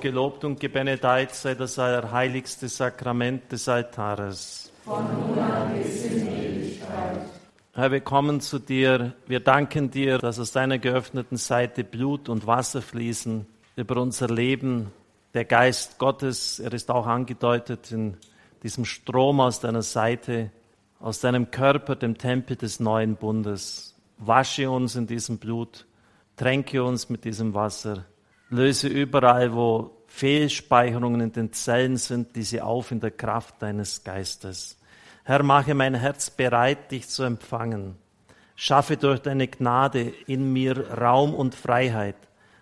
Gelobt und gebenedeit sei das allerheiligste Sakrament des Altares. Von nun an bis in Ewigkeit. Herr, wir kommen zu dir. Wir danken dir, dass aus deiner geöffneten Seite Blut und Wasser fließen über unser Leben. Der Geist Gottes, er ist auch angedeutet in diesem Strom aus deiner Seite, aus deinem Körper, dem Tempel des neuen Bundes. Wasche uns in diesem Blut, tränke uns mit diesem Wasser, löse überall, wo Fehlspeicherungen in den Zellen sind, diese auf in der Kraft deines Geistes. Herr, mache mein Herz bereit, dich zu empfangen. Schaffe durch deine Gnade in mir Raum und Freiheit,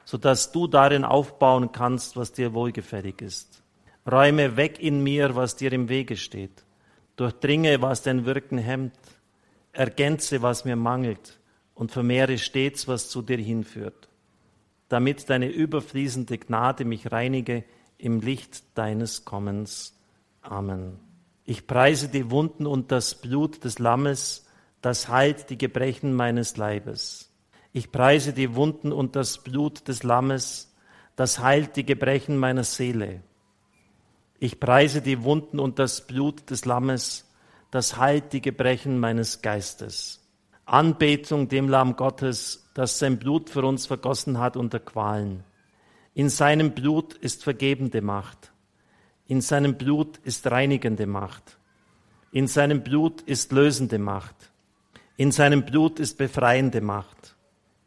sodass du darin aufbauen kannst, was dir wohlgefällig ist. Räume weg in mir, was dir im Wege steht. Durchdringe, was dein Wirken hemmt. Ergänze, was mir mangelt und vermehre stets, was zu dir hinführt, damit deine überfließende Gnade mich reinige im Licht deines Kommens. Amen. Ich preise die Wunden und das Blut des Lammes, das heilt die Gebrechen meines Leibes. Ich preise die Wunden und das Blut des Lammes, das heilt die Gebrechen meiner Seele. Ich preise die Wunden und das Blut des Lammes, das heilt die Gebrechen meines Geistes. Anbetung dem Lamm Gottes, das sein Blut für uns vergossen hat unter Qualen. In seinem Blut ist vergebende Macht. In seinem Blut ist reinigende Macht. In seinem Blut ist lösende Macht. In seinem Blut ist befreiende Macht.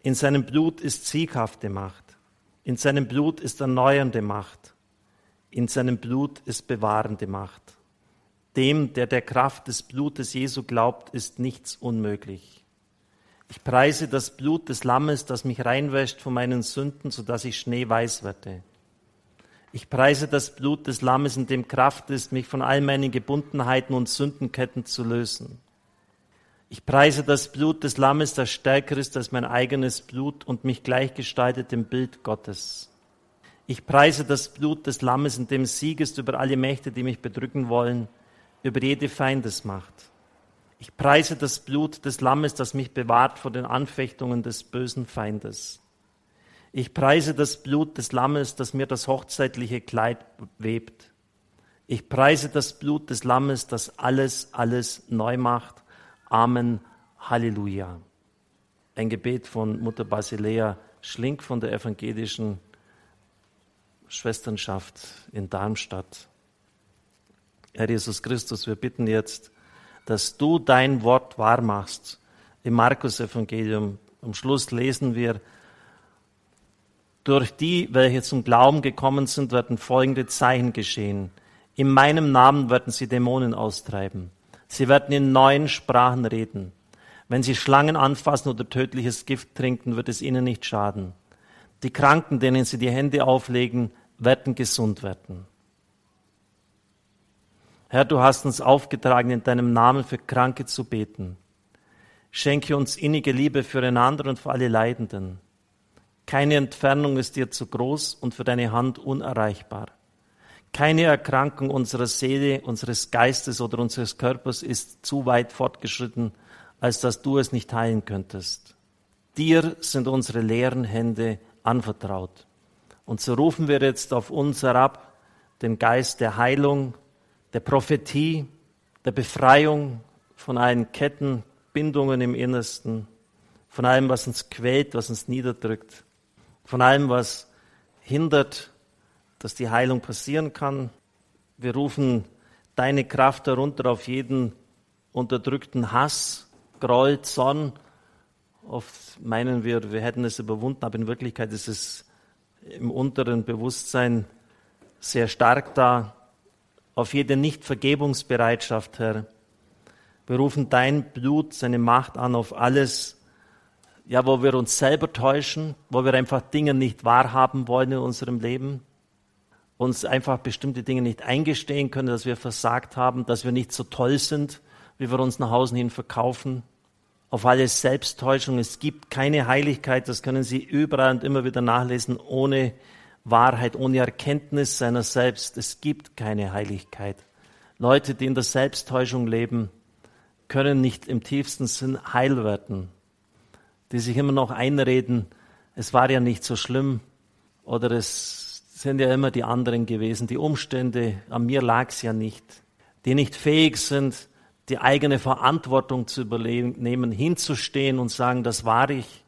In seinem Blut ist sieghafte Macht. In seinem Blut ist erneuernde Macht. In seinem Blut ist bewahrende Macht. Dem, der der Kraft des Blutes Jesu glaubt, ist nichts unmöglich. Ich preise das Blut des Lammes, das mich reinwäscht von meinen Sünden, so dass ich schneeweiß werde. Ich preise das Blut des Lammes, in dem Kraft ist, mich von all meinen Gebundenheiten und Sündenketten zu lösen. Ich preise das Blut des Lammes, das stärker ist als mein eigenes Blut und mich gleichgestaltet im Bild Gottes. Ich preise das Blut des Lammes, in dem Sieg ist über alle Mächte, die mich bedrücken wollen, über jede Feindesmacht. Ich preise das Blut des Lammes, das mich bewahrt vor den Anfechtungen des bösen Feindes. Ich preise das Blut des Lammes, das mir das hochzeitliche Kleid webt. Ich preise das Blut des Lammes, das alles, alles neu macht. Amen. Halleluja. Ein Gebet von Mutter Basilea Schlink von der evangelischen Schwesternschaft in Darmstadt. Herr Jesus Christus, wir bitten jetzt, dass du dein Wort wahrmachst. Im Markus Evangelium am Schluss lesen wir, durch die, welche zum Glauben gekommen sind, werden folgende Zeichen geschehen. In meinem Namen werden sie Dämonen austreiben. Sie werden in neuen Sprachen reden. Wenn sie Schlangen anfassen oder tödliches Gift trinken, wird es ihnen nicht schaden. Die Kranken, denen sie die Hände auflegen, werden gesund werden. Herr, du hast uns aufgetragen, in deinem Namen für Kranke zu beten. Schenke uns innige Liebe füreinander und für alle Leidenden. Keine Entfernung ist dir zu groß und für deine Hand unerreichbar. Keine Erkrankung unserer Seele, unseres Geistes oder unseres Körpers ist zu weit fortgeschritten, als dass du es nicht heilen könntest. Dir sind unsere leeren Hände anvertraut. Und so rufen wir jetzt auf uns herab den Geist der Heilung, der Prophetie, der Befreiung von allen Ketten, Bindungen im Innersten, von allem, was uns quält, was uns niederdrückt von allem, was hindert, dass die Heilung passieren kann. Wir rufen deine Kraft herunter auf jeden unterdrückten Hass, Groll, Zorn. Oft meinen wir, wir hätten es überwunden, aber in Wirklichkeit ist es im unteren Bewusstsein sehr stark da. Auf jede Nichtvergebungsbereitschaft, Herr. Wir rufen dein Blut, seine Macht an auf alles, ja, wo wir uns selber täuschen, wo wir einfach Dinge nicht wahrhaben wollen in unserem Leben, uns einfach bestimmte Dinge nicht eingestehen können, dass wir versagt haben, dass wir nicht so toll sind, wie wir uns nach Hause hin verkaufen. Auf alle Selbsttäuschung. Es gibt keine Heiligkeit, das können Sie überall und immer wieder nachlesen, ohne Wahrheit, ohne Erkenntnis seiner selbst. Es gibt keine Heiligkeit. Leute, die in der Selbsttäuschung leben, können nicht im tiefsten Sinn heil werden die sich immer noch einreden, es war ja nicht so schlimm oder es sind ja immer die anderen gewesen, die Umstände, an mir lag es ja nicht, die nicht fähig sind, die eigene Verantwortung zu übernehmen, hinzustehen und sagen, das war ich.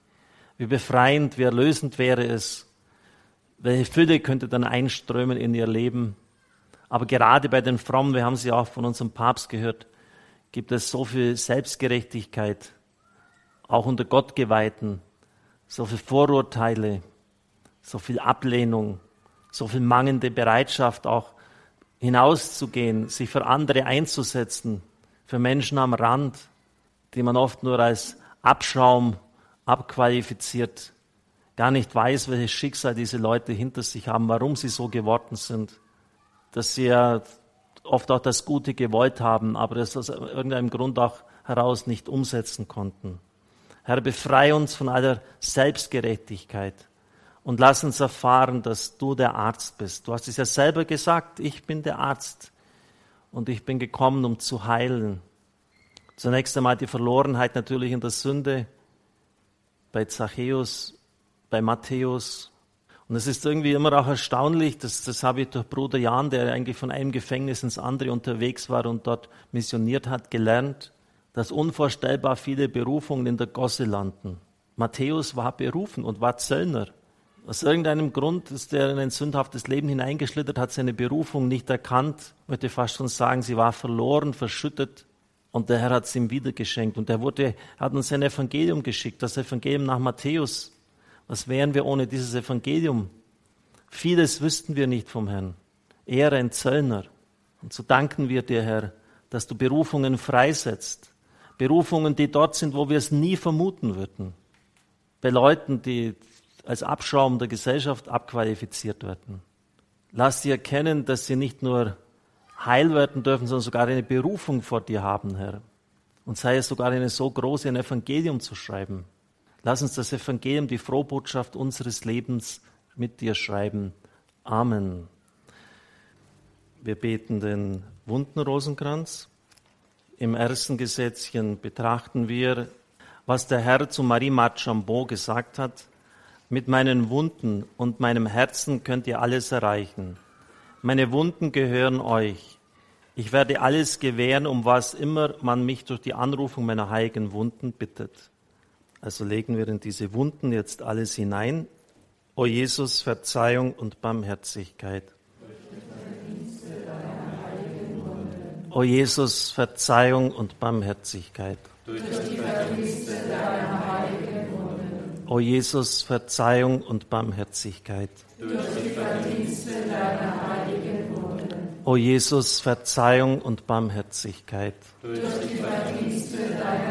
Wie befreiend, wie erlösend wäre es. Welche Fülle könnte dann einströmen in ihr Leben. Aber gerade bei den Frommen, wir haben sie auch von unserem Papst gehört, gibt es so viel Selbstgerechtigkeit, auch unter Gottgeweihten, so viel Vorurteile, so viel Ablehnung, so viel mangelnde Bereitschaft, auch hinauszugehen, sich für andere einzusetzen, für Menschen am Rand, die man oft nur als Abschaum abqualifiziert, gar nicht weiß, welches Schicksal diese Leute hinter sich haben, warum sie so geworden sind, dass sie ja oft auch das Gute gewollt haben, aber das aus irgendeinem Grund auch heraus nicht umsetzen konnten. Herr, befreie uns von aller Selbstgerechtigkeit und lass uns erfahren, dass du der Arzt bist. Du hast es ja selber gesagt, ich bin der Arzt und ich bin gekommen, um zu heilen. Zunächst einmal die Verlorenheit natürlich in der Sünde bei Zachäus, bei Matthäus. Und es ist irgendwie immer auch erstaunlich, dass, das habe ich durch Bruder Jan, der eigentlich von einem Gefängnis ins andere unterwegs war und dort missioniert hat, gelernt, dass unvorstellbar viele Berufungen in der Gosse landen. Matthäus war berufen und war Zöllner. Aus irgendeinem Grund ist er in ein sündhaftes Leben hineingeschlittert, hat seine Berufung nicht erkannt, möchte fast schon sagen, sie war verloren, verschüttet. Und der Herr hat es ihm wieder geschenkt. Und er wurde, hat uns ein Evangelium geschickt, das Evangelium nach Matthäus. Was wären wir ohne dieses Evangelium? Vieles wüssten wir nicht vom Herrn. Er ein Zöllner. Und so danken wir dir, Herr, dass du Berufungen freisetzt. Berufungen, die dort sind, wo wir es nie vermuten würden. Bei Leuten, die als Abschaum der Gesellschaft abqualifiziert werden. Lass sie erkennen, dass sie nicht nur heil werden dürfen, sondern sogar eine Berufung vor dir haben, Herr. Und sei es sogar eine so große, ein Evangelium zu schreiben. Lass uns das Evangelium, die Frohbotschaft unseres Lebens mit dir schreiben. Amen. Wir beten den wunden Rosenkranz. Im ersten Gesetzchen betrachten wir, was der Herr zu Marie Marchambeau gesagt hat. Mit meinen Wunden und meinem Herzen könnt ihr alles erreichen. Meine Wunden gehören euch. Ich werde alles gewähren, um was immer man mich durch die Anrufung meiner heiligen Wunden bittet. Also legen wir in diese Wunden jetzt alles hinein. O Jesus, Verzeihung und Barmherzigkeit. O Jesus, Verzeihung und Barmherzigkeit. O Jesus, Verzeihung und Barmherzigkeit. O Jesus, Verzeihung und Barmherzigkeit. Durch die.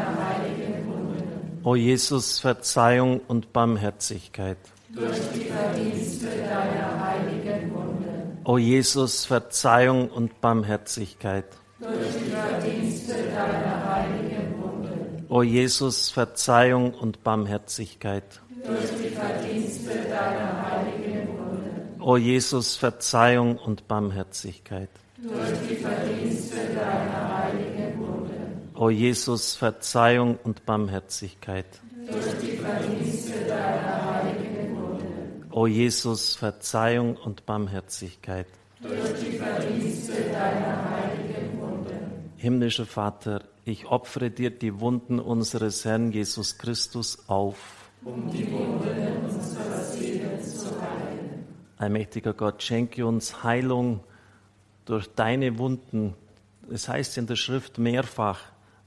O Jesus, Verzeihung und Barmherzigkeit. Durch die Verdienste deiner heiligen Wunden. O Jesus, Verzeihung und Barmherzigkeit. Durch die Verdienste deiner heiligen Wunden. O Jesus, Verzeihung und Barmherzigkeit. Durch die Verdienste deiner heiligen Wunden. O Jesus, Verzeihung und Barmherzigkeit. Durch die Verdienste deiner. O Jesus, Verzeihung und Barmherzigkeit. Durch die Verdienste deiner heiligen Wunden. O Jesus, Verzeihung und Barmherzigkeit. Durch die Verdienste deiner heiligen Wunden. Himmlischer Vater, ich opfere dir die Wunden unseres Herrn Jesus Christus auf. Um die Wunden unserer Seelen zu heilen. Allmächtiger Gott, schenke uns Heilung durch deine Wunden. Es heißt in der Schrift mehrfach,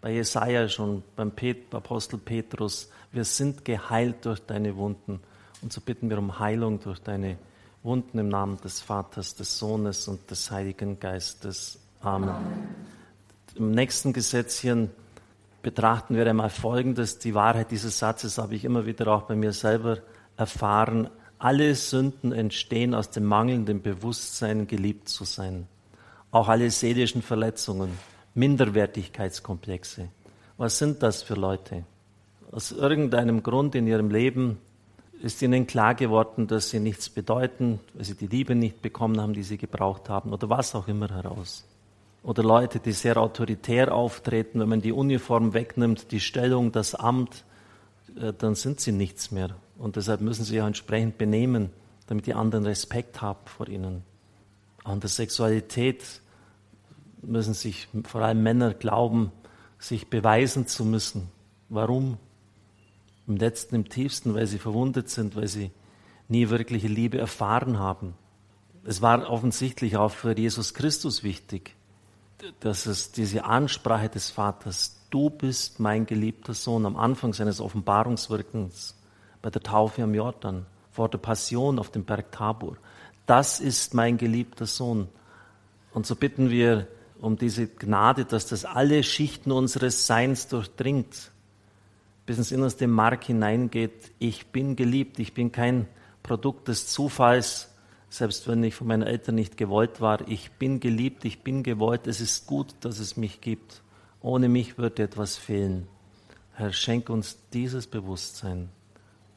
bei Jesaja schon, beim Pet Apostel Petrus, wir sind geheilt durch deine Wunden. Und so bitten wir um Heilung durch deine Wunden im Namen des Vaters, des Sohnes und des Heiligen Geistes. Amen. Amen. Im nächsten Gesetzchen betrachten wir einmal Folgendes. Die Wahrheit dieses Satzes habe ich immer wieder auch bei mir selber erfahren. Alle Sünden entstehen aus dem mangelnden Bewusstsein, geliebt zu sein. Auch alle seelischen Verletzungen, Minderwertigkeitskomplexe. Was sind das für Leute? Aus irgendeinem Grund in ihrem Leben ist ihnen klar geworden, dass sie nichts bedeuten, weil sie die Liebe nicht bekommen haben, die sie gebraucht haben oder was auch immer heraus oder Leute, die sehr autoritär auftreten, wenn man die Uniform wegnimmt, die Stellung, das Amt, äh, dann sind sie nichts mehr. Und deshalb müssen sie sich auch entsprechend benehmen. damit die anderen Respekt haben vor ihnen. An der Sexualität müssen sich vor allem Männer glauben, sich beweisen zu müssen. Warum? Im letzten, im tiefsten, weil sie verwundet sind, weil sie nie wirkliche Liebe erfahren haben. Es war offensichtlich auch für Jesus Christus wichtig, dass es diese Ansprache des Vaters, du bist mein geliebter Sohn, am Anfang seines Offenbarungswirkens, bei der Taufe am Jordan, vor der Passion auf dem Berg Tabor, das ist mein geliebter Sohn. Und so bitten wir um diese Gnade, dass das alle Schichten unseres Seins durchdringt, bis ins innerste Mark hineingeht. Ich bin geliebt, ich bin kein Produkt des Zufalls, selbst wenn ich von meinen Eltern nicht gewollt war. Ich bin geliebt, ich bin gewollt, es ist gut, dass es mich gibt. Ohne mich würde etwas fehlen. Herr, schenk uns dieses Bewusstsein.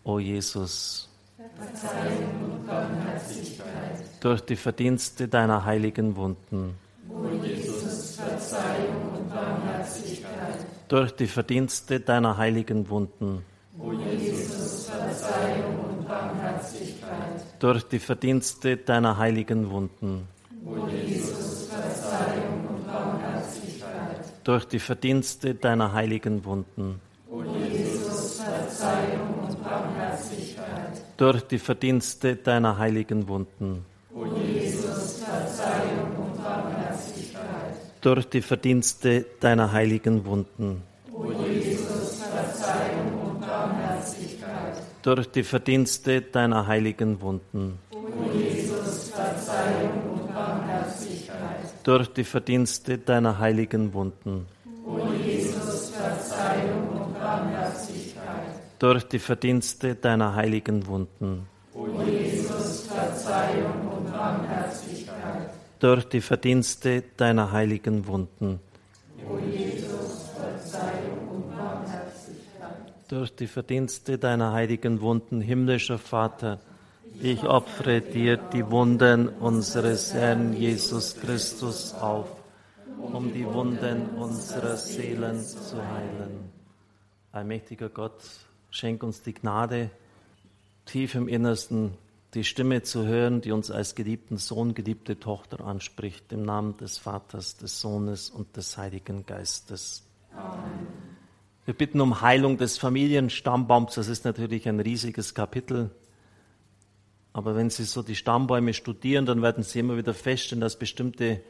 O Jesus, Verzeihung und Barmherzigkeit. Durch die Verdienste deiner heiligen Wunden. O Jesus, Verzeihung und Barmherzigkeit. Durch die Verdienste deiner heiligen Wunden. O Jesus, Verzeihung und Barmherzigkeit. Durch die Verdienste deiner heiligen Wunden. O Jesus, Verzeihung und Barmherzigkeit. Durch die Verdienste deiner heiligen Wunden. O Jesus, Verzeihung und Barmherzigkeit. Durch die Verdienste deiner heiligen Wunden. Durch die Verdienste deiner heiligen Wunden. O Jesus, Verzeihung und Barmherzigkeit. Durch die Verdienste deiner heiligen Wunden. O Jesus, Verzeihung und Barmherzigkeit. Durch die Verdienste deiner heiligen Wunden. O Jesus, Verzeihung und Barmherzigkeit. Durch die Verdienste deiner heiligen Wunden. O Jesus, Verzeihung und Barmherzigkeit. Durch die Verdienste deiner heiligen Wunden. O Jesus, Verzeihung und Barmherzigkeit. Durch die Verdienste deiner heiligen Wunden, himmlischer Vater, ich opfere dir die Wunden unseres Herrn Jesus Christus auf, um die Wunden unserer Seelen zu heilen. Allmächtiger Gott, schenk uns die Gnade, tief im Innersten die Stimme zu hören, die uns als geliebten Sohn, geliebte Tochter anspricht, im Namen des Vaters, des Sohnes und des Heiligen Geistes. Amen. Wir bitten um Heilung des Familienstammbaums. Das ist natürlich ein riesiges Kapitel. Aber wenn Sie so die Stammbäume studieren, dann werden Sie immer wieder feststellen, dass bestimmte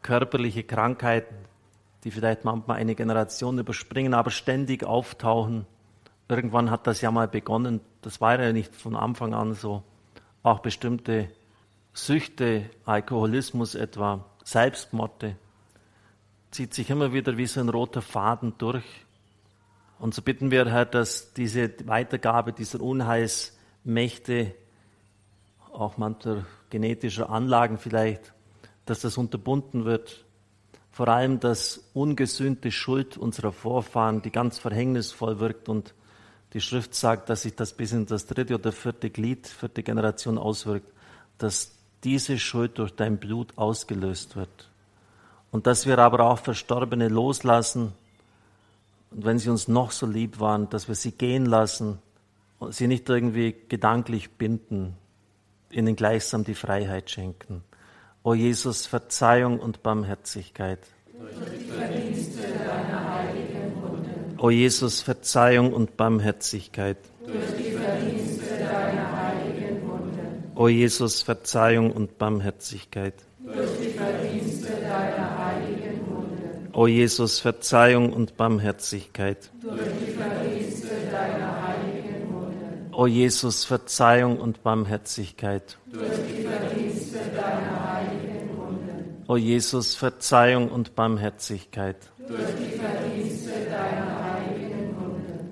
körperliche Krankheiten, die vielleicht manchmal eine Generation überspringen, aber ständig auftauchen. Irgendwann hat das ja mal begonnen. Das war ja nicht von Anfang an so. Auch bestimmte Süchte, Alkoholismus etwa, Selbstmorde, zieht sich immer wieder wie so ein roter Faden durch. Und so bitten wir, Herr, dass diese Weitergabe dieser Unheilsmächte, auch mancher genetischer Anlagen vielleicht, dass das unterbunden wird. Vor allem, dass ungesühnte Schuld unserer Vorfahren, die ganz verhängnisvoll wirkt und die Schrift sagt, dass sich das bis in das dritte oder vierte Glied, vierte Generation auswirkt, dass diese Schuld durch dein Blut ausgelöst wird. Und dass wir aber auch Verstorbene loslassen, und wenn sie uns noch so lieb waren, dass wir sie gehen lassen und sie nicht irgendwie gedanklich binden, ihnen gleichsam die Freiheit schenken. O Jesus, Verzeihung und Barmherzigkeit. Durch die Verdienste deiner. O Jesus, Verzeihung und Barmherzigkeit. Durch die Verdienste deiner heiligen Wunden. O Jesus, Verzeihung und Barmherzigkeit. Durch die Verdienste deiner heiligen Wunden. O Jesus, Verzeihung und Barmherzigkeit. Durch die Verdienste deiner heiligen Wunden. O Jesus, Verzeihung und Barmherzigkeit. Durch die Verdienste deiner heiligen Wunden. O Jesus, Verzeihung und Barmherzigkeit. Durch die Verdienste deiner heiligen Wunden.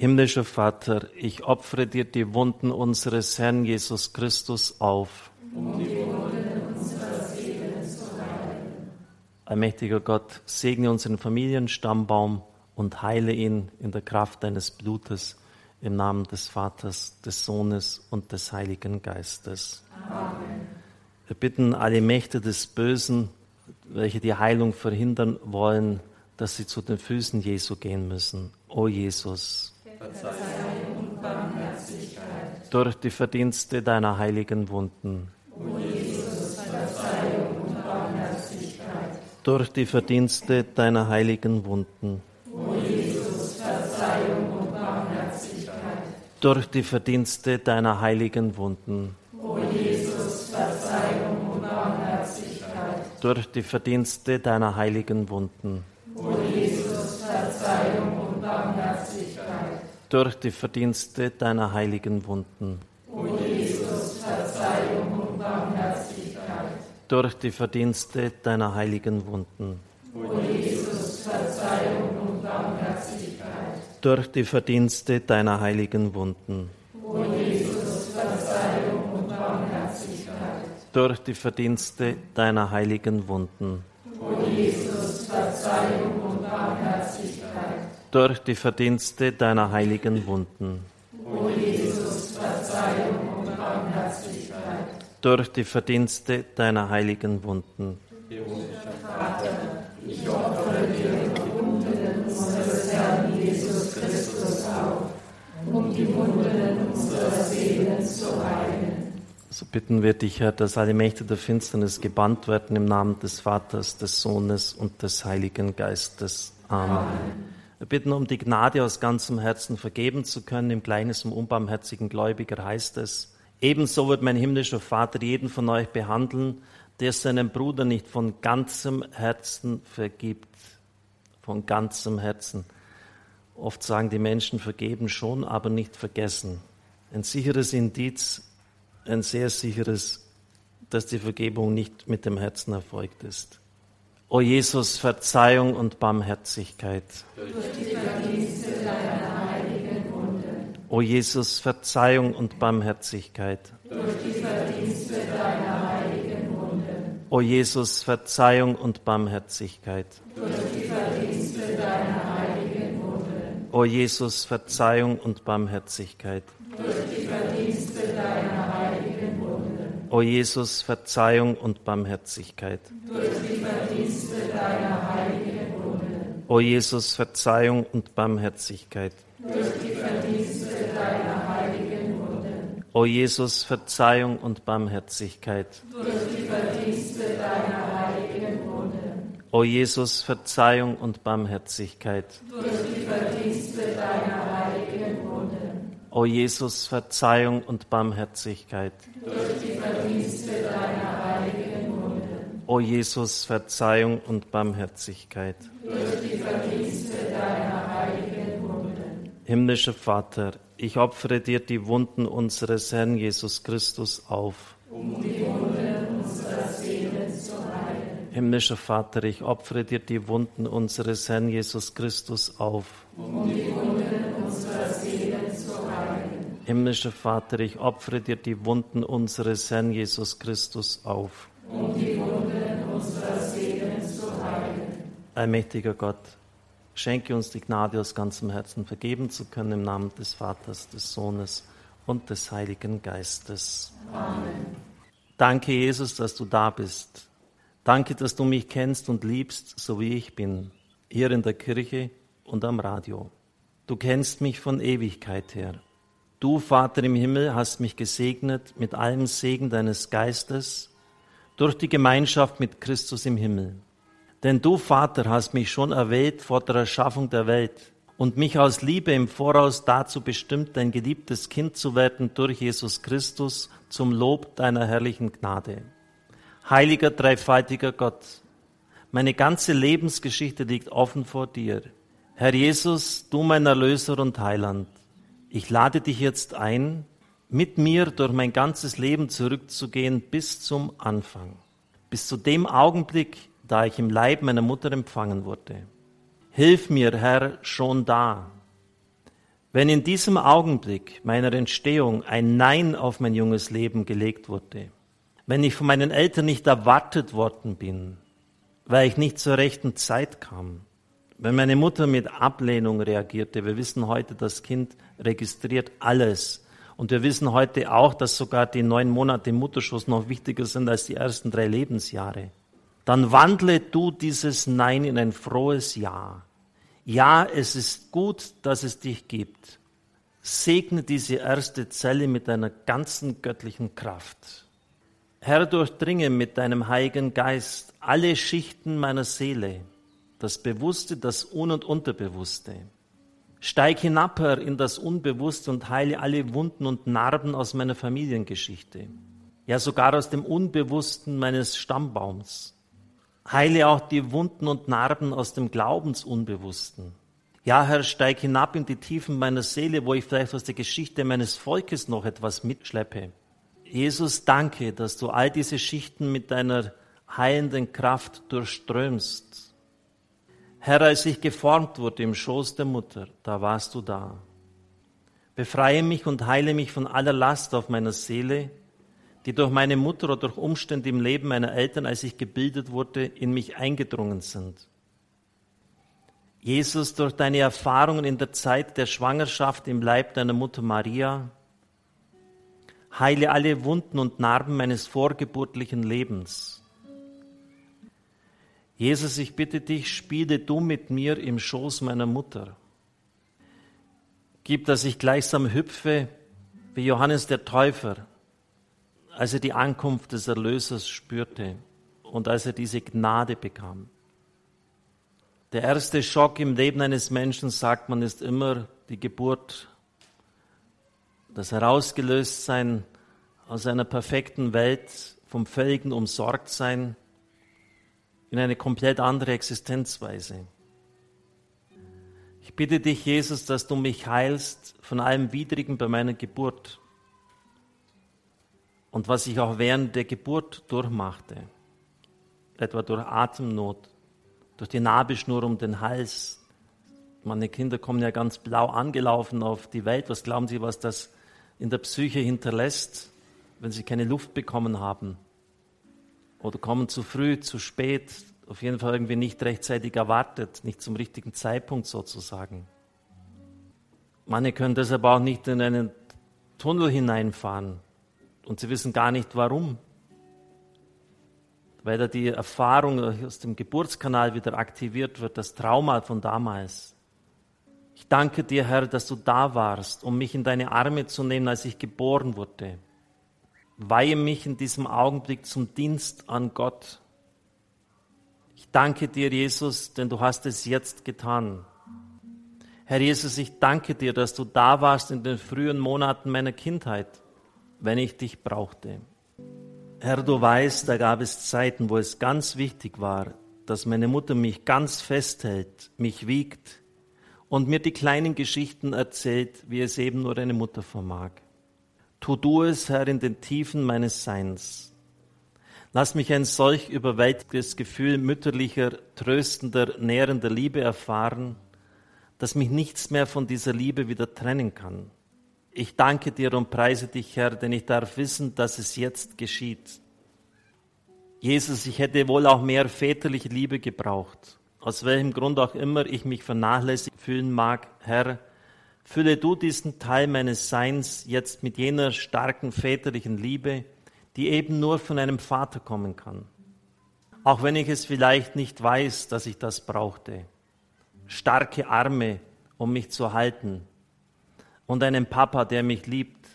Himmlischer Vater, ich opfere dir die Wunden unseres Herrn Jesus Christus auf, Um die Wunden unserer Seelen zu heilen. Allmächtiger Gott, segne unseren Familienstammbaum und heile ihn in der Kraft deines Blutes im Namen des Vaters, des Sohnes und des Heiligen Geistes. Amen. Wir bitten alle Mächte des Bösen, welche die Heilung verhindern wollen, dass sie zu den Füßen Jesu gehen müssen. O Jesus, Verzeihung und Barmherzigkeit. durch die Verdienste deiner heiligen Wunden. O Jesus, Verzeihung und Barmherzigkeit. durch die Verdienste deiner heiligen Wunden. O Jesus, Verzeihung und Barmherzigkeit. durch die Verdienste deiner heiligen Wunden. O Jesus, Verzeihung und Barmherzigkeit. durch die Verdienste deiner heiligen Wunden. Durch die Verdienste deiner heiligen Wunden. O Jesus, Verzeihung und Barmherzigkeit. Durch die Verdienste deiner heiligen Wunden. O Jesus, Verzeihung und Barmherzigkeit. Durch die Verdienste deiner heiligen Wunden. O Jesus, Verzeihung und Barmherzigkeit. Durch die Verdienste deiner heiligen Wunden. O Jesus, Verzeihung. Durch die Verdienste deiner heiligen Wunden. O Jesus, Verzeihung und Barmherzigkeit. Durch die Verdienste deiner heiligen Wunden. Vater, ich opfere dir die Wunden unseres Herrn Jesus Christus auf, um die Wunden unserer Seelen zu heilen so bitten wir dich, Herr, dass alle Mächte der Finsternis gebannt werden im Namen des Vaters, des Sohnes und des Heiligen Geistes. Amen. Amen. Wir bitten um die Gnade, aus ganzem Herzen vergeben zu können. Im Gleichnis um unbarmherzigen Gläubiger heißt es, ebenso wird mein himmlischer Vater jeden von euch behandeln, der seinem Bruder nicht von ganzem Herzen vergibt. Von ganzem Herzen. Oft sagen die Menschen vergeben schon, aber nicht vergessen. Ein sicheres Indiz ein sehr sicheres, dass die Vergebung nicht mit dem Herzen erfolgt ist. O Jesus, Verzeihung und Barmherzigkeit. Durch die Verdienste deiner heiligen Wunden. O Jesus, Verzeihung und Barmherzigkeit. Durch die Verdienste deiner heiligen Wunden. O Jesus, Verzeihung und Barmherzigkeit. Durch die Verdienste deiner heiligen Wunden. O Jesus, Verzeihung und Barmherzigkeit. Durch die Verdienste deiner heiligen Wunden. O Jesus, Verzeihung und Barmherzigkeit. Durch die O Jesus, Verzeihung und Barmherzigkeit. Durch die Verdienste deiner heiligen Wunden. O Jesus, Verzeihung und Barmherzigkeit. Durch die Verdienste deiner heiligen Wunden. O Jesus, Verzeihung und Barmherzigkeit. Durch die Verdienste deiner heiligen Wunden. O Jesus, Verzeihung und Barmherzigkeit. Durch die O Jesus, Verzeihung und Barmherzigkeit. Durch die Verdienste deiner heiligen Wunden. Himmlischer Vater, ich opfere dir die Wunden unseres Herrn Jesus Christus auf. Um die Wunden unserer Seelen zu heilen. Himmlischer Vater, ich opfere dir die Wunden unseres Herrn Jesus Christus auf. Um die Wunden unserer Seelen zu heilen. Himmlischer Vater, ich opfere dir die Wunden unseres Herrn Jesus Christus auf. Um die Wunden Allmächtiger Gott, schenke uns die Gnade aus ganzem Herzen vergeben zu können im Namen des Vaters, des Sohnes und des Heiligen Geistes. Amen. Danke, Jesus, dass du da bist. Danke, dass du mich kennst und liebst, so wie ich bin, hier in der Kirche und am Radio. Du kennst mich von Ewigkeit her. Du, Vater im Himmel, hast mich gesegnet mit allem Segen deines Geistes durch die Gemeinschaft mit Christus im Himmel. Denn du, Vater, hast mich schon erwählt vor der Erschaffung der Welt und mich aus Liebe im Voraus dazu bestimmt, dein geliebtes Kind zu werden durch Jesus Christus zum Lob deiner herrlichen Gnade. Heiliger, dreifaltiger Gott, meine ganze Lebensgeschichte liegt offen vor dir. Herr Jesus, du mein Erlöser und Heiland, ich lade dich jetzt ein, mit mir durch mein ganzes Leben zurückzugehen bis zum Anfang, bis zu dem Augenblick, da ich im Leib meiner Mutter empfangen wurde. Hilf mir, Herr, schon da. Wenn in diesem Augenblick meiner Entstehung ein Nein auf mein junges Leben gelegt wurde, wenn ich von meinen Eltern nicht erwartet worden bin, weil ich nicht zur rechten Zeit kam. Wenn meine Mutter mit Ablehnung reagierte, wir wissen heute, das Kind registriert alles. Und wir wissen heute auch, dass sogar die neun Monate im Mutterschuss noch wichtiger sind als die ersten drei Lebensjahre. Dann wandle du dieses Nein in ein frohes Ja. Ja, es ist gut, dass es dich gibt. Segne diese erste Zelle mit deiner ganzen göttlichen Kraft. Herr, durchdringe mit deinem Heiligen Geist alle Schichten meiner Seele, das Bewusste, das Un- und Unterbewusste. Steig hinab, Herr, in das Unbewusste und heile alle Wunden und Narben aus meiner Familiengeschichte. Ja, sogar aus dem Unbewussten meines Stammbaums. Heile auch die Wunden und Narben aus dem Glaubensunbewussten. Ja, Herr, steig hinab in die Tiefen meiner Seele, wo ich vielleicht aus der Geschichte meines Volkes noch etwas mitschleppe. Jesus, danke, dass du all diese Schichten mit deiner heilenden Kraft durchströmst. Herr, als ich geformt wurde im Schoß der Mutter, da warst du da. Befreie mich und heile mich von aller Last auf meiner Seele, die durch meine Mutter oder durch Umstände im Leben meiner Eltern, als ich gebildet wurde, in mich eingedrungen sind. Jesus, durch deine Erfahrungen in der Zeit der Schwangerschaft im Leib deiner Mutter Maria, heile alle Wunden und Narben meines vorgeburtlichen Lebens. Jesus, ich bitte dich, spiele du mit mir im Schoß meiner Mutter. Gib, dass ich gleichsam hüpfe wie Johannes der Täufer, als er die Ankunft des Erlösers spürte und als er diese Gnade bekam. Der erste Schock im Leben eines Menschen, sagt man, ist immer die Geburt das Herausgelöstsein aus einer perfekten Welt, vom völligen Umsorgtsein in eine komplett andere Existenzweise. Ich bitte dich, Jesus, dass du mich heilst von allem Widrigen bei meiner Geburt und was ich auch während der Geburt durchmachte, etwa durch Atemnot, durch die Nabelschnur um den Hals. Meine Kinder kommen ja ganz blau angelaufen auf die Welt. Was glauben Sie, was das in der Psyche hinterlässt, wenn sie keine Luft bekommen haben oder kommen zu früh, zu spät, auf jeden Fall irgendwie nicht rechtzeitig erwartet, nicht zum richtigen Zeitpunkt sozusagen. Manche können deshalb auch nicht in einen Tunnel hineinfahren und sie wissen gar nicht warum, weil da die Erfahrung aus dem Geburtskanal wieder aktiviert wird, das Trauma von damals. Ich danke dir, Herr, dass du da warst, um mich in deine Arme zu nehmen, als ich geboren wurde. Weihe mich in diesem Augenblick zum Dienst an Gott. Ich danke dir, Jesus, denn du hast es jetzt getan. Herr Jesus, ich danke dir, dass du da warst in den frühen Monaten meiner Kindheit, wenn ich dich brauchte. Herr, du weißt, da gab es Zeiten, wo es ganz wichtig war, dass meine Mutter mich ganz festhält, mich wiegt, und mir die kleinen Geschichten erzählt, wie es eben nur eine Mutter vermag. Tu du es, Herr, in den Tiefen meines Seins. Lass mich ein solch überwältigtes Gefühl mütterlicher, tröstender, nährender Liebe erfahren, dass mich nichts mehr von dieser Liebe wieder trennen kann. Ich danke dir und preise dich, Herr, denn ich darf wissen, dass es jetzt geschieht. Jesus, ich hätte wohl auch mehr väterliche Liebe gebraucht aus welchem Grund auch immer ich mich vernachlässigt fühlen mag, Herr, fülle du diesen Teil meines Seins jetzt mit jener starken väterlichen Liebe, die eben nur von einem Vater kommen kann. Auch wenn ich es vielleicht nicht weiß, dass ich das brauchte. Starke Arme, um mich zu halten. Und einen Papa, der mich liebt,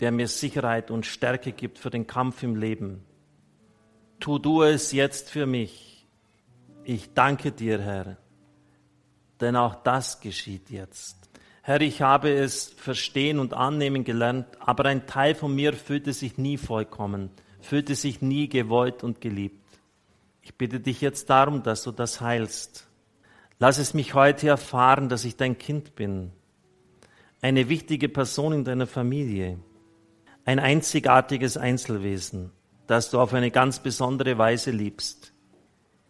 der mir Sicherheit und Stärke gibt für den Kampf im Leben. Tu du es jetzt für mich ich danke dir, Herr, denn auch das geschieht jetzt. Herr, ich habe es verstehen und annehmen gelernt, aber ein Teil von mir fühlte sich nie vollkommen, fühlte sich nie gewollt und geliebt. Ich bitte dich jetzt darum, dass du das heilst. Lass es mich heute erfahren, dass ich dein Kind bin, eine wichtige Person in deiner Familie, ein einzigartiges Einzelwesen, das du auf eine ganz besondere Weise liebst.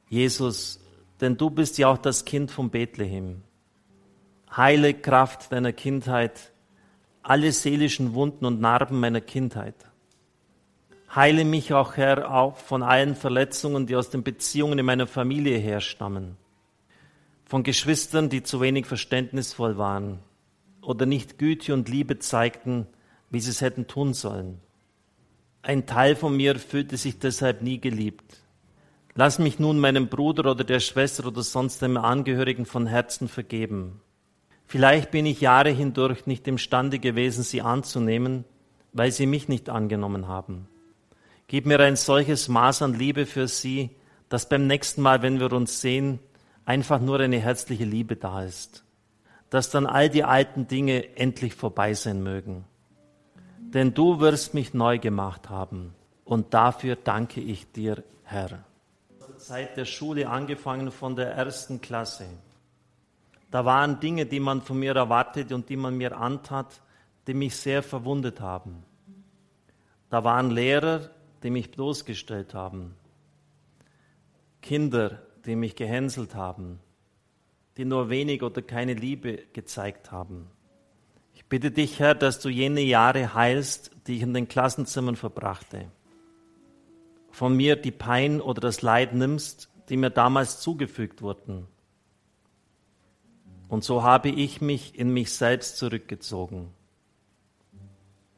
Jesus, denn du bist ja auch das Kind von Bethlehem. Heile Kraft deiner Kindheit, alle seelischen Wunden und Narben meiner Kindheit. Heile mich auch, Herr, auch von allen Verletzungen, die aus den Beziehungen in meiner Familie herstammen. Von Geschwistern, die zu wenig verständnisvoll waren oder nicht Güte und Liebe zeigten, wie sie es hätten tun sollen. Ein Teil von mir fühlte sich deshalb nie geliebt. Lass mich nun meinem Bruder oder der Schwester oder sonst einem Angehörigen von Herzen vergeben. Vielleicht bin ich Jahre hindurch nicht imstande gewesen, sie anzunehmen, weil sie mich nicht angenommen haben. Gib mir ein solches Maß an Liebe für sie, dass beim nächsten Mal, wenn wir uns sehen, einfach nur eine herzliche Liebe da ist. Dass dann all die alten Dinge endlich vorbei sein mögen denn du wirst mich neu gemacht haben. Und dafür danke ich dir, Herr. Seit der Schule angefangen von der ersten Klasse. Da waren Dinge, die man von mir erwartet und die man mir antat, die mich sehr verwundet haben. Da waren Lehrer, die mich bloßgestellt haben. Kinder, die mich gehänselt haben, die nur wenig oder keine Liebe gezeigt haben bitte dich, Herr, dass du jene Jahre heilst, die ich in den Klassenzimmern verbrachte. Von mir die Pein oder das Leid nimmst, die mir damals zugefügt wurden. Und so habe ich mich in mich selbst zurückgezogen.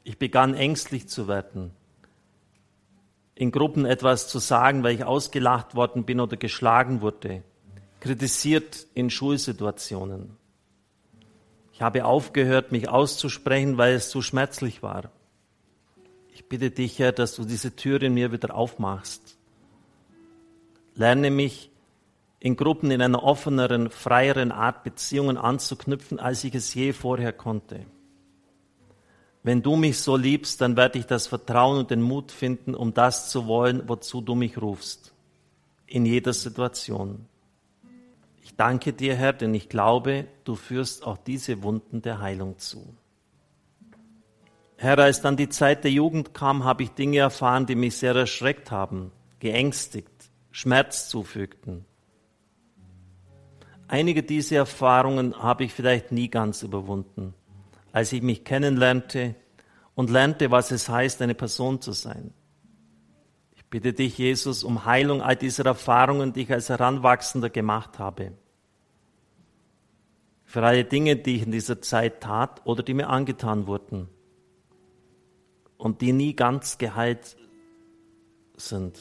Ich begann ängstlich zu werden, in Gruppen etwas zu sagen, weil ich ausgelacht worden bin oder geschlagen wurde, kritisiert in Schulsituationen. Ich habe aufgehört, mich auszusprechen, weil es zu schmerzlich war. Ich bitte dich, Herr, dass du diese Tür in mir wieder aufmachst. Lerne mich in Gruppen in einer offeneren, freieren Art Beziehungen anzuknüpfen, als ich es je vorher konnte. Wenn du mich so liebst, dann werde ich das Vertrauen und den Mut finden, um das zu wollen, wozu du mich rufst. In jeder Situation. Danke dir, Herr, denn ich glaube, du führst auch diese Wunden der Heilung zu. Herr, als dann die Zeit der Jugend kam, habe ich Dinge erfahren, die mich sehr erschreckt haben, geängstigt, Schmerz zufügten. Einige dieser Erfahrungen habe ich vielleicht nie ganz überwunden, als ich mich kennenlernte und lernte, was es heißt, eine Person zu sein. Ich bitte dich, Jesus, um Heilung all dieser Erfahrungen, die ich als Heranwachsender gemacht habe für alle Dinge, die ich in dieser Zeit tat oder die mir angetan wurden und die nie ganz geheilt sind.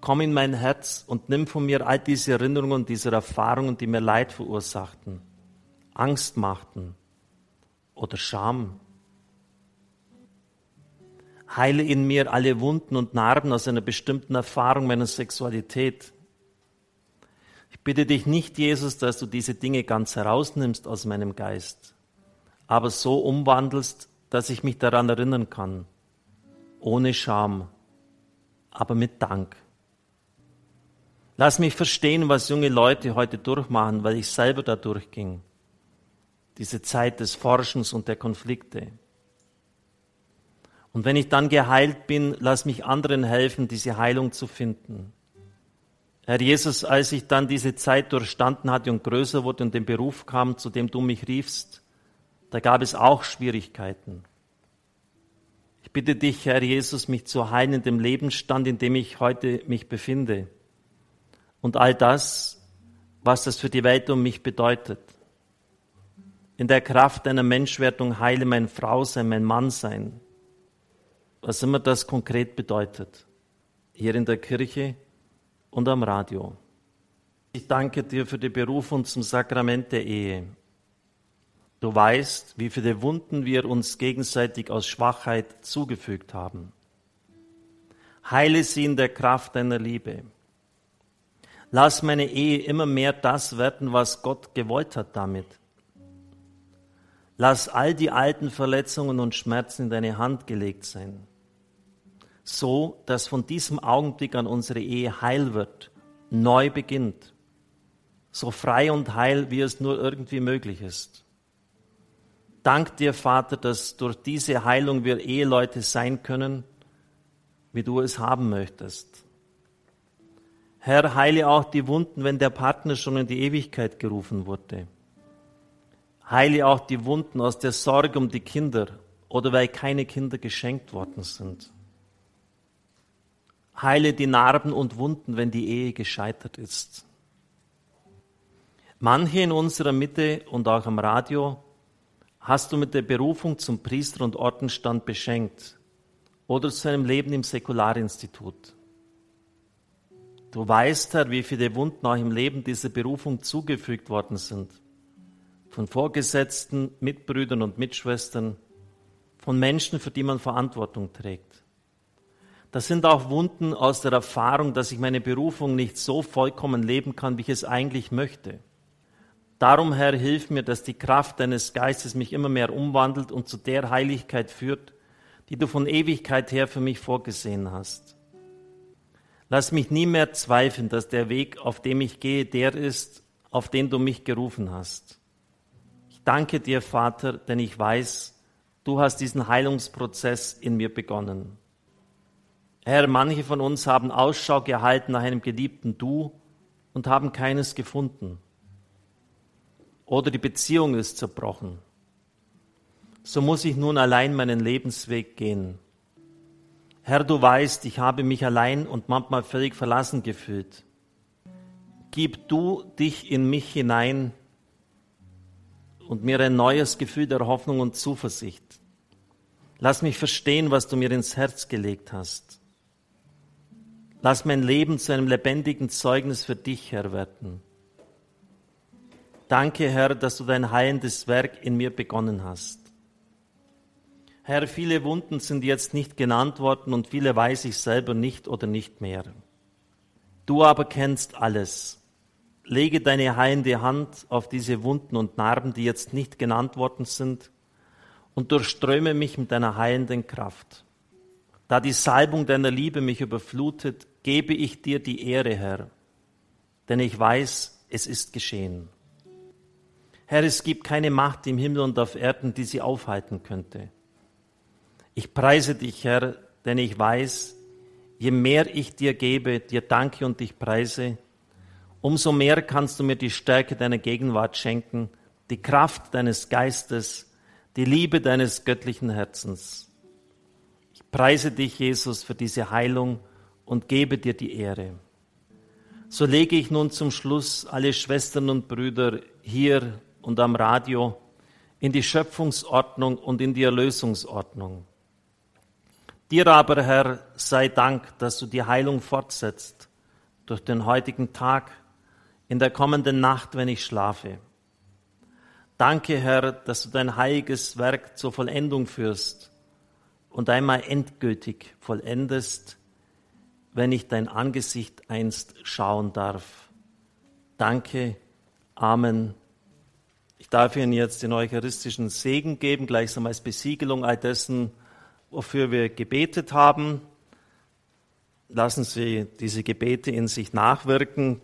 Komm in mein Herz und nimm von mir all diese Erinnerungen und diese Erfahrungen, die mir Leid verursachten, Angst machten oder Scham. Heile in mir alle Wunden und Narben aus einer bestimmten Erfahrung meiner Sexualität, bitte dich nicht, Jesus, dass du diese Dinge ganz herausnimmst aus meinem Geist, aber so umwandelst, dass ich mich daran erinnern kann, ohne Scham, aber mit Dank. Lass mich verstehen, was junge Leute heute durchmachen, weil ich selber da durchging. Diese Zeit des Forschens und der Konflikte. Und wenn ich dann geheilt bin, lass mich anderen helfen, diese Heilung zu finden. Herr Jesus, als ich dann diese Zeit durchstanden hatte und größer wurde und den Beruf kam, zu dem du mich riefst, da gab es auch Schwierigkeiten. Ich bitte dich, Herr Jesus, mich zu heilen in dem Lebensstand, in dem ich heute mich befinde. Und all das, was das für die Welt um mich bedeutet. In der Kraft deiner Menschwertung heile mein Frau sein, mein Mann sein. Was immer das konkret bedeutet. Hier in der Kirche und am Radio. Ich danke dir für die Berufung zum Sakrament der Ehe. Du weißt, wie viele Wunden wir uns gegenseitig aus Schwachheit zugefügt haben. Heile sie in der Kraft deiner Liebe. Lass meine Ehe immer mehr das werden, was Gott gewollt hat damit. Lass all die alten Verletzungen und Schmerzen in deine Hand gelegt sein so dass von diesem Augenblick an unsere Ehe heil wird, neu beginnt, so frei und heil, wie es nur irgendwie möglich ist. Dank dir, Vater, dass durch diese Heilung wir Eheleute sein können, wie du es haben möchtest. Herr, heile auch die Wunden, wenn der Partner schon in die Ewigkeit gerufen wurde. Heile auch die Wunden aus der Sorge um die Kinder oder weil keine Kinder geschenkt worden sind. Heile die Narben und Wunden, wenn die Ehe gescheitert ist. Manche in unserer Mitte und auch am Radio hast du mit der Berufung zum Priester und Ordenstand beschenkt oder zu einem Leben im Säkularinstitut. Du weißt, Herr, wie viele Wunden auch im Leben dieser Berufung zugefügt worden sind. Von Vorgesetzten, Mitbrüdern und Mitschwestern, von Menschen, für die man Verantwortung trägt. Das sind auch Wunden aus der Erfahrung, dass ich meine Berufung nicht so vollkommen leben kann, wie ich es eigentlich möchte. Darum, Herr, hilf mir, dass die Kraft deines Geistes mich immer mehr umwandelt und zu der Heiligkeit führt, die du von Ewigkeit her für mich vorgesehen hast. Lass mich nie mehr zweifeln, dass der Weg, auf dem ich gehe, der ist, auf den du mich gerufen hast. Ich danke dir, Vater, denn ich weiß, du hast diesen Heilungsprozess in mir begonnen. Herr, manche von uns haben Ausschau gehalten nach einem geliebten Du und haben keines gefunden. Oder die Beziehung ist zerbrochen. So muss ich nun allein meinen Lebensweg gehen. Herr, du weißt, ich habe mich allein und manchmal völlig verlassen gefühlt. Gib du dich in mich hinein und mir ein neues Gefühl der Hoffnung und Zuversicht. Lass mich verstehen, was du mir ins Herz gelegt hast. Lass mein Leben zu einem lebendigen Zeugnis für dich, Herr, werden. Danke, Herr, dass du dein heilendes Werk in mir begonnen hast. Herr, viele Wunden sind jetzt nicht genannt worden und viele weiß ich selber nicht oder nicht mehr. Du aber kennst alles. Lege deine heilende Hand auf diese Wunden und Narben, die jetzt nicht genannt worden sind, und durchströme mich mit deiner heilenden Kraft. Da die Salbung deiner Liebe mich überflutet, gebe ich dir die Ehre, Herr, denn ich weiß, es ist geschehen. Herr, es gibt keine Macht im Himmel und auf Erden, die sie aufhalten könnte. Ich preise dich, Herr, denn ich weiß, je mehr ich dir gebe, dir danke und dich preise, umso mehr kannst du mir die Stärke deiner Gegenwart schenken, die Kraft deines Geistes, die Liebe deines göttlichen Herzens. Ich preise dich, Jesus, für diese Heilung und gebe dir die Ehre. So lege ich nun zum Schluss alle Schwestern und Brüder hier und am Radio in die Schöpfungsordnung und in die Erlösungsordnung. Dir aber, Herr, sei Dank, dass du die Heilung fortsetzt durch den heutigen Tag, in der kommenden Nacht, wenn ich schlafe. Danke, Herr, dass du dein heiliges Werk zur Vollendung führst und einmal endgültig vollendest, wenn ich dein Angesicht einst schauen darf. Danke. Amen. Ich darf Ihnen jetzt den eucharistischen Segen geben, gleichsam als Besiegelung all dessen, wofür wir gebetet haben. Lassen Sie diese Gebete in sich nachwirken.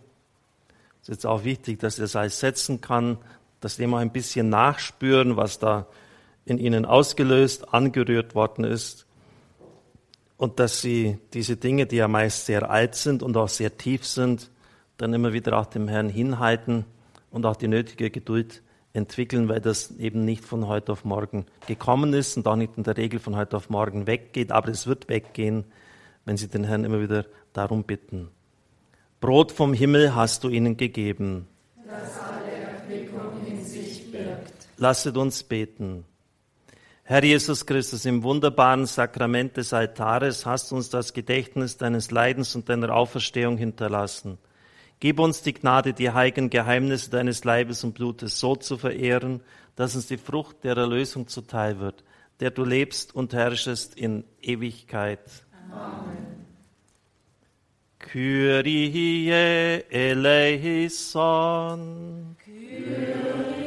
Es ist jetzt auch wichtig, dass er es setzen kann, dass Sie immer ein bisschen nachspüren, was da in Ihnen ausgelöst, angerührt worden ist. Und dass Sie diese Dinge, die ja meist sehr alt sind und auch sehr tief sind, dann immer wieder auch dem Herrn hinhalten und auch die nötige Geduld entwickeln, weil das eben nicht von heute auf morgen gekommen ist und auch nicht in der Regel von heute auf morgen weggeht, aber es wird weggehen, wenn Sie den Herrn immer wieder darum bitten. Brot vom Himmel hast du ihnen gegeben. Das alle Erquickung in sich birgt. Lasset uns beten. Herr Jesus Christus, im wunderbaren Sakrament des Altares hast du uns das Gedächtnis deines Leidens und deiner Auferstehung hinterlassen. Gib uns die Gnade, die heiligen Geheimnisse deines Leibes und Blutes so zu verehren, dass uns die Frucht der Erlösung zuteil wird, der du lebst und herrschest in Ewigkeit. Amen. Kyrie eleison. Kyrie